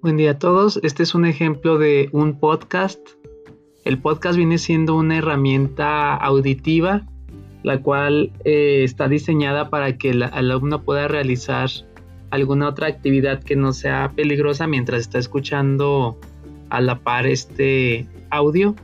Buen día a todos. Este es un ejemplo de un podcast. El podcast viene siendo una herramienta auditiva, la cual eh, está diseñada para que el alumno pueda realizar alguna otra actividad que no sea peligrosa mientras está escuchando a la par este audio.